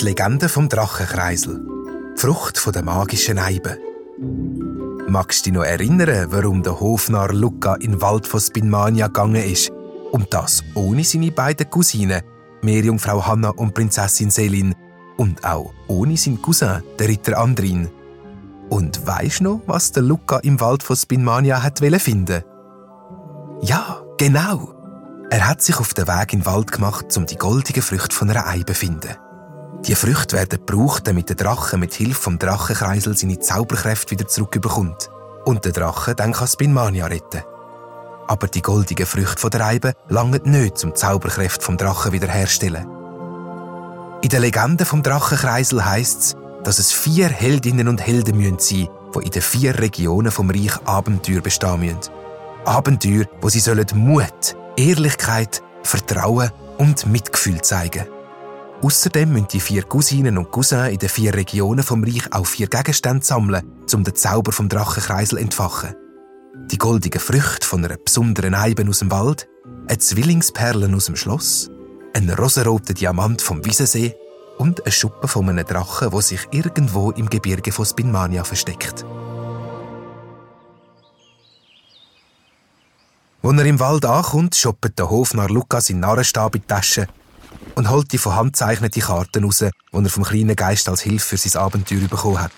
Die Legende vom Drachenkreisel. Die Frucht der magischen Eibe. Magst du dich noch erinnern, warum der Hofnarr Luca in den Wald von Spinmania gegangen ist? Und das ohne seine beiden Cousinen, Meerjungfrau Hanna und Prinzessin Selin, und auch ohne seinen Cousin, der Ritter Andrin. Und weisst noch, was der Luca im Wald von Spinmania hat finden? Ja, genau. Er hat sich auf den Weg in den Wald gemacht, um die goldige Früchte von einer Eibe zu finden. Die Früchte werden gebraucht, damit der Drache mit Hilfe vom Drachenkreisel seine Zauberkräfte wieder zurückbekommt. Und der Drache dann kann Spinmania retten. Aber die goldigen Früchte von der Eibe langen nicht, um die Zauberkräfte vom Drachen wiederherzustellen. In der Legende vom Drachenkreisel heißt es, dass es vier Heldinnen und Helden sein müssen, die in den vier Regionen vom Reich Abenteuer bestehen müssen. Abenteuer, wo sie sollen Mut, Ehrlichkeit, Vertrauen und Mitgefühl zeigen. Außerdem müssen die vier Cousinen und Cousins in den vier Regionen vom Reich auch vier Gegenstände sammeln, um den Zauber vom Drachenkreisel entfachen. Die goldigen Früchte von einer besonderen Eibe aus dem Wald, eine Zwillingsperle aus dem Schloss, ein rosaroter Diamant vom Wiesensee und eine Schuppe von einem Drachen, wo sich irgendwo im Gebirge von Spinmania versteckt. Als er im Wald ankommt, schoppt der Hofnarr Lukas in Narrenstab in die Tasche und holt die von Hand zeichnete Karten raus, die er vom kleinen Geist als Hilfe für sein Abenteuer bekommen hat.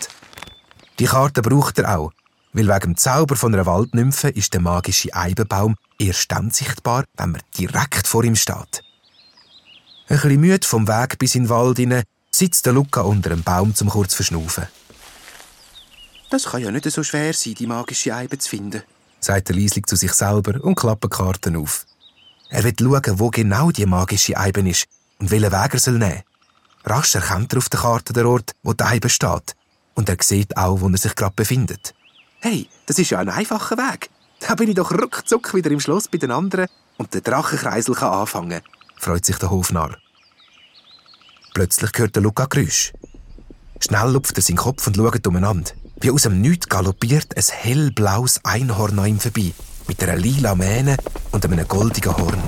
Die Karten braucht er auch, weil wegen dem Zauber von einer Waldnymphe ist der magische Eibenbaum erst dann sichtbar, wenn man direkt vor ihm steht. Ein bisschen müde vom Weg bis in den Wald hinein sitzt der Luca unter einem Baum zum kurz verschnaufen. Das kann ja nicht so schwer sein, die magische Eibe zu finden, sagt er leislich zu sich selber und klappt die Karten auf. Er will schauen, wo genau die magische Eibe ist und welchen Weg er soll nehmen Rasch erkennt er auf der Karte den Ort, wo die Eibe steht. Und er sieht auch, wo er sich gerade befindet. Hey, das ist ja ein einfacher Weg. Da bin ich doch ruckzuck wieder im Schloss bei den anderen und der Drachenkreisel kann anfangen, freut sich der Hofnarr. Plötzlich hört der Luca Geräusch. Schnell lupft er seinen Kopf und schaut umeinander. Wie aus dem Nichts galoppiert ein hellblaues Einhorn an ihm vorbei, mit einer lila Mähne und einem goldigen Horn.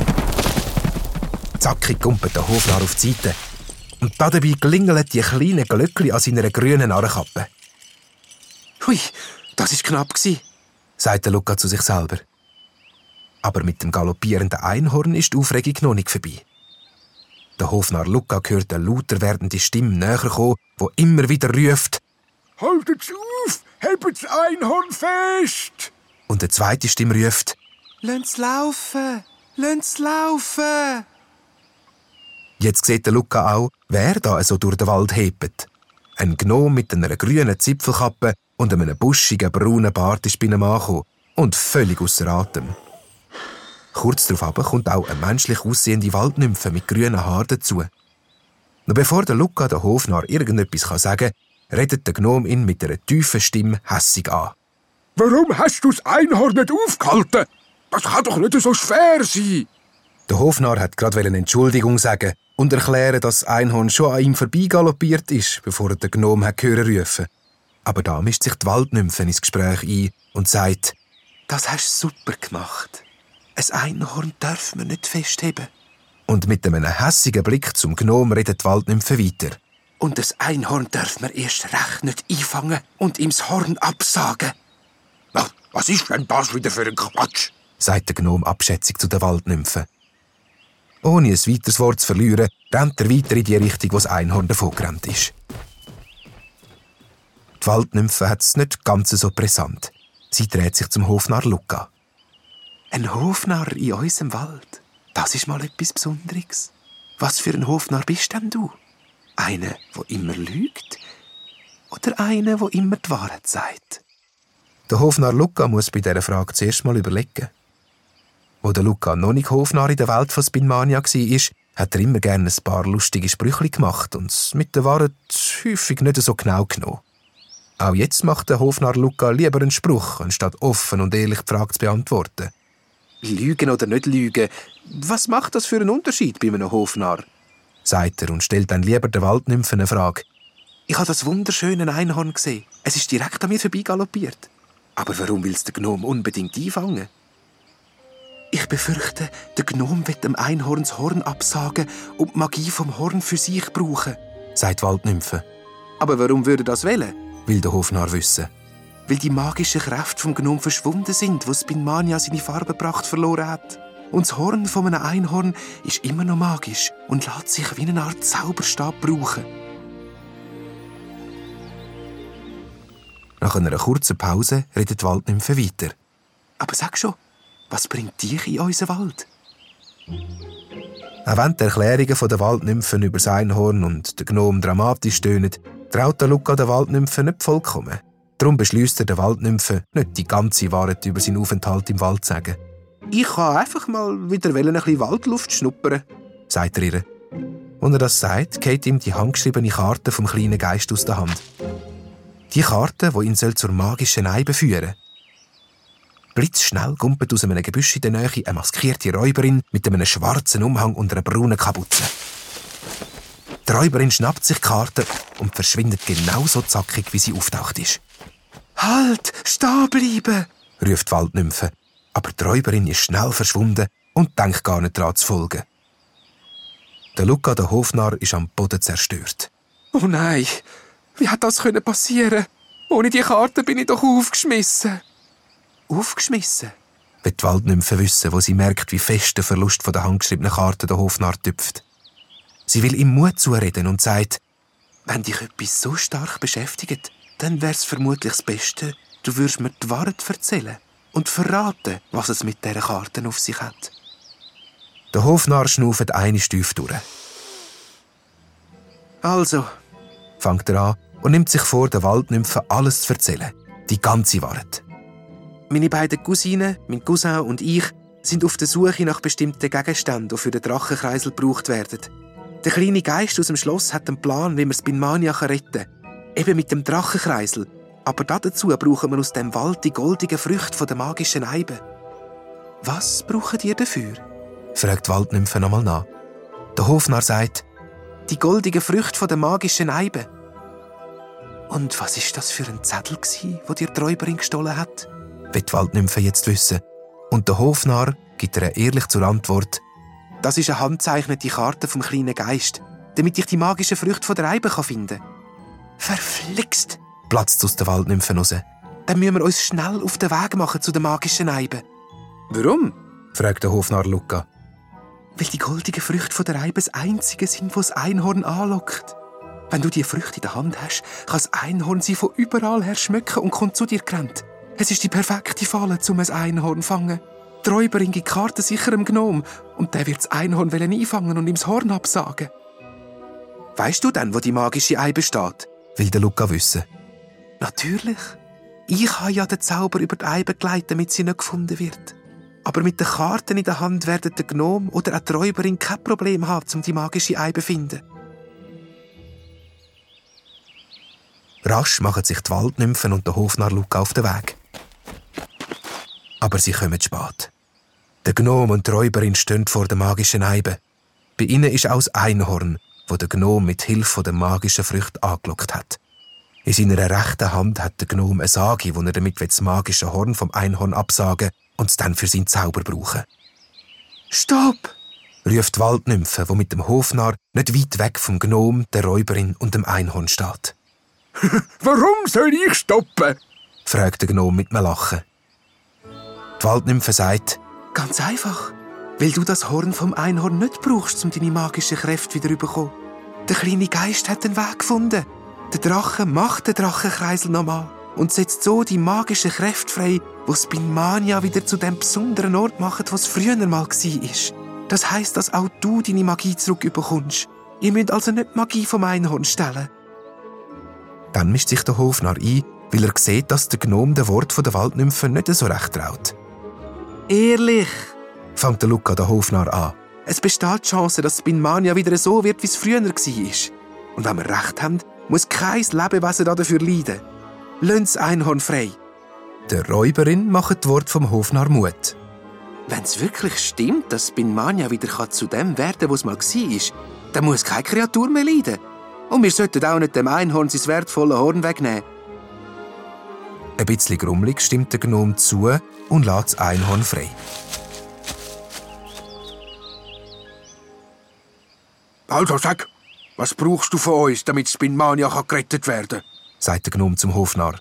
Zackig kumpelt der Hofnarr auf die Seite. Und dabei klingeln die kleinen Glöckchen an seiner grünen Narrenkappe. Hui, das ist knapp gsi, sagt Luca zu sich selber. Aber mit dem galoppierenden Einhorn ist die Aufregung noch nicht vorbei. Der Hofnarr Luca hört eine lauter werdende Stimme näher kommen, wo immer wieder ruft: Haltet's auf! Hebt's Einhorn fest! Und eine zweite Stimme ruft: Lönn's laufen! Lönn's laufen! Jetzt sieht der Luca auch, wer da so durch den Wald hebt. Ein Gnom mit einer grünen Zipfelkappe und einem buschigen braunen Bart ist bei ihm angekommen und völlig außer Atem. Kurz darauf kommt auch eine menschlich aussehende Waldnymphe mit grünen Haaren dazu. Noch bevor der Luca der Hofnarr irgendetwas sagen kann, redet der Gnom ihn mit einer tiefen Stimme hässig an. Warum hast du das Einhorn nicht aufgehalten? Das kann doch nicht so schwer sein. Der Hofnarr hat gerade eine Entschuldigung sagen und erklären, dass das Einhorn schon an ihm vorbeigaloppiert ist, bevor er den Gnom hat hören rufen. Aber da mischt sich die Waldnymphe ins Gespräch ein und sagt, das hast du super gemacht. Ein Einhorn darf man nicht festheben. Und mit einem hässigen Blick zum Gnom redet die Waldnymphe weiter. Und das Einhorn darf man erst recht nicht einfangen und ihm das Horn absagen. Was ist denn das wieder für ein Quatsch? sagt der Gnom abschätzig zu der Waldnymphe. Ohne ein weiteres Wort zu verlieren, rennt er weiter in die Richtung, wo das Einhorn davongerannt ist. Die Waldnymphe hat es nicht ganz so brisant. Sie dreht sich zum Hofnarr Luca. Ein Hofnarr in unserem Wald? Das ist mal etwas Besonderes. Was für ein Hofnarr bist denn du? Einer, wo immer lügt? Oder einer, wo immer die Wahrheit sagt? Der Hofnarr Luca muss bei dieser Frage zuerst mal überlegen. Wo der Luca noch nicht Hofnarr in der Welt von Spinmania war, hat er immer gerne ein paar lustige Sprüche gemacht und es mit der Wahrheit häufig nicht so genau genommen. Auch jetzt macht der Hofnarr Luca lieber einen Spruch, anstatt offen und ehrlich die Frage zu beantworten. Lügen oder nicht lügen, was macht das für einen Unterschied bei einem Hofnarr? Sagt er und stellt dann lieber der Waldnymphe eine Frage. Ich habe das wunderschöne Einhorn gesehen. Es ist direkt an mir vorbeigaloppiert. Aber warum willst der Gnom unbedingt einfangen? Ich befürchte, der Gnom wird dem Einhorns Horn absagen und die Magie vom Horn für sich brauchen, sagt Waldnymphe. Aber warum würde das wählen? will der Hofnarr wissen. Weil die magischen Kräfte vom Gnom verschwunden sind, wo Spinmania seine Farbenpracht verloren hat. Und das Horn von einem Einhorn ist immer noch magisch und lässt sich wie eine Art Zauberstab brauchen. Nach einer kurzen Pause redet die Waldnymphe weiter. Aber sag schon, was bringt dich in unseren Wald? Auch wenn die Erklärungen der Waldnymphen über das Einhorn und den Gnom dramatisch tönen, traut der Luca der Waldnymphe nicht vollkommen. Darum beschließt er der Waldnymphe, nicht die ganze Wahrheit über seinen Aufenthalt im Wald zu sagen. Ich kann einfach mal wieder ein bisschen Waldluft schnuppern, sagt er ihr. Und er das sagt, geht ihm die handgeschriebene Karte vom kleinen Geist aus der Hand. Die Karte, die ihn zur magischen Eibe führen soll. Blitzschnell gumpelt aus einem Gebüsch in der Nähe eine maskierte Räuberin mit einem schwarzen Umhang und einer braunen Kapuze. Die Räuberin schnappt sich die Karte und verschwindet genauso zackig, wie sie auftaucht ist. Halt! Stehen bleiben! ruft die Waldnymphe. Aber die Räuberin ist schnell verschwunden und denkt gar nicht daran zu folgen. Der Luca, der Hofnarr, ist am Boden zerstört. Oh nein! Wie hat das passieren? Ohne die Karte bin ich doch aufgeschmissen. Aufgeschmissen? Will die Waldnymphe wissen, wo sie merkt, wie fest der Verlust von der handgeschriebenen Karte der Hofnarr tüpft. Sie will ihm Mut zureden und sagt, wenn dich etwas so stark beschäftigt, dann wär's vermutlich das Beste, du würdest mir die Wahrheit erzählen und verraten, was es mit dieser Karte auf sich hat. Der Hofnarr schnauft eine Stufe durch. Also, fängt er an und nimmt sich vor, der Waldnymphe alles zu erzählen. Die ganze Wahrheit. Meine beiden Cousinen, mein Cousin und ich, sind auf der Suche nach bestimmten Gegenständen, die für den Drachenkreisel gebraucht werden. Der kleine Geist aus dem Schloss hat einen Plan, wie man Spinmania retten kann. Eben mit dem Drachenkreisel. Aber dazu brauchen wir aus dem Wald die goldigen Früchte der magischen Eibe. Was brauchen ihr dafür? fragt die Waldnymphe nochmal nach. Der Hofnarr sagt, die goldigen Früchte der magischen Eibe. Und was ist das für ein Zettel, wo dir die Räuberin gestohlen hat? will die Waldnymphe jetzt wissen. Und der Hofnarr gibt ihr ehrlich zur Antwort. Das ist eine handzeichnete Karte vom kleinen Geist, damit ich die magischen Früchte der Eibe finden kann. Verflixt! Platzt aus der raus. Dann müssen wir uns schnell auf den Weg machen zu den magischen Eiben. Warum? fragt der Hofnarr Luca. Weil die goldigen Früchte der Eibe das einzige sind, was das Einhorn anlockt. Wenn du die Früchte in der Hand hast, kann das Einhorn sie von überall her schmücken und kommt zu dir gerannt. Es ist die perfekte Falle, um ein Einhorn zu fangen. Die Räuberin gibt Karte sicher im Gnom und der wird das Einhorn einfangen und ihm das Horn absagen. Weißt du denn, wo die magische Ei besteht? Will der Luca wissen. Natürlich. Ich habe ja den Zauber über die Eibe geleitet, damit sie nicht gefunden wird. Aber mit den Karten in der Hand werden der Gnom oder auch die Räuberin kein Problem haben, um die magische Eibe zu finden. Rasch machen sich die Waldnymphen und der Hofnarr Luca auf den Weg. Aber sie kommen spät. Der Gnom und die Räuberin stehen vor der magischen Eibe. Bei ihnen ist auch das Einhorn, wo der Gnom mit Hilfe der magischen Früchte angelockt hat. In seiner rechten Hand hat der Gnom eine Sage, wo er damit das magische Horn vom Einhorn absagen und es dann für seinen Zauber brauchen. Stopp! ruft die Waldnymphe, wo mit dem Hofnarr nicht weit weg vom Gnom, der Räuberin und dem Einhorn steht. Warum soll ich stoppen? fragt der Gnom mit einem Lachen. Die Waldnymphe sagt, Ganz einfach, weil du das Horn vom Einhorn nicht brauchst, um deine magischen Kräfte wieder zu bekommen. Der kleine Geist hat den Weg gefunden. Der Drache macht den Drachenkreisel nochmal und setzt so die magischen Kräfte frei, wo Spinmania wieder zu dem besonderen Ort macht, was früher mal war. Das heißt, dass auch du deine Magie zurückbekommst. Ihr müsst also nicht die Magie vom Einhorn stellen. Dann mischt sich der Hofnarr ein, weil er sieht, dass der Gnom den Wort der Waldnymphe nicht so recht traut. Ehrlich, fängt der Luca der Hofnarr an. Es besteht die Chance, dass Spinmania wieder so wird, wie es früher war. Und wenn wir recht haben, muss kein Lebewesen dafür leiden. Lönns Einhorn frei. Der Räuberin machen die Worte vom Hofnarr Mut. Wenn es wirklich stimmt, dass Binmania wieder zu dem werden kann, was mal war, dann muss keine Kreatur mehr leiden. Und wir sollten auch nicht dem Einhorn sein wertvolles Horn wegnehmen. Ein bisschen grummelig stimmt der Gnome zu und lässt das Einhorn frei. Also sag, was brauchst du von uns, damit Spinmania kann gerettet werden sagt der Gnome zum Hofnarr.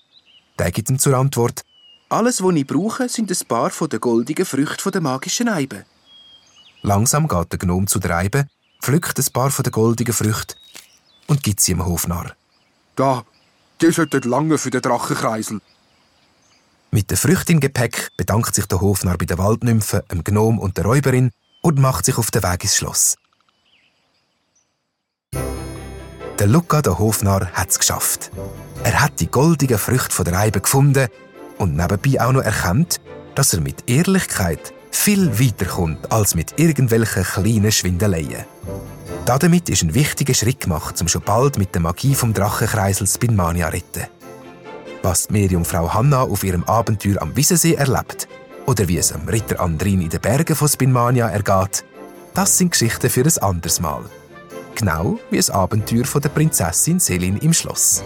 Der gibt ihm zur Antwort, Alles, was ich brauche, sind ein paar von den goldigen Früchten der magischen Eibe. Langsam geht der Gnome zu der Eibe, pflückt ein paar von den goldigen Früchten und gibt sie dem Hofnarr. Da, die sollten lange für den Drachenkreisel. Mit der Früchten im Gepäck bedankt sich der Hofnarr bei den Waldnymphen, dem Gnom und der Räuberin und macht sich auf den Weg ins Schloss. Der Luca, der Hofnarr, hat es geschafft. Er hat die goldigen Früchte der Eibe gefunden und nebenbei auch noch erkannt, dass er mit Ehrlichkeit viel weiterkommt als mit irgendwelchen kleinen Schwindeleien. Damit ist ein wichtiger Schritt gemacht, um schon bald mit der Magie vom Drachenkreisel Spinmania retten. Was die Meerjungfrau Hanna auf ihrem Abenteuer am Wiesensee erlebt oder wie es am Ritter Andrin in den Bergen von Spinmania ergeht, das sind Geschichten für ein anderes Mal. Genau wie das Abenteuer von der Prinzessin Selin im Schloss.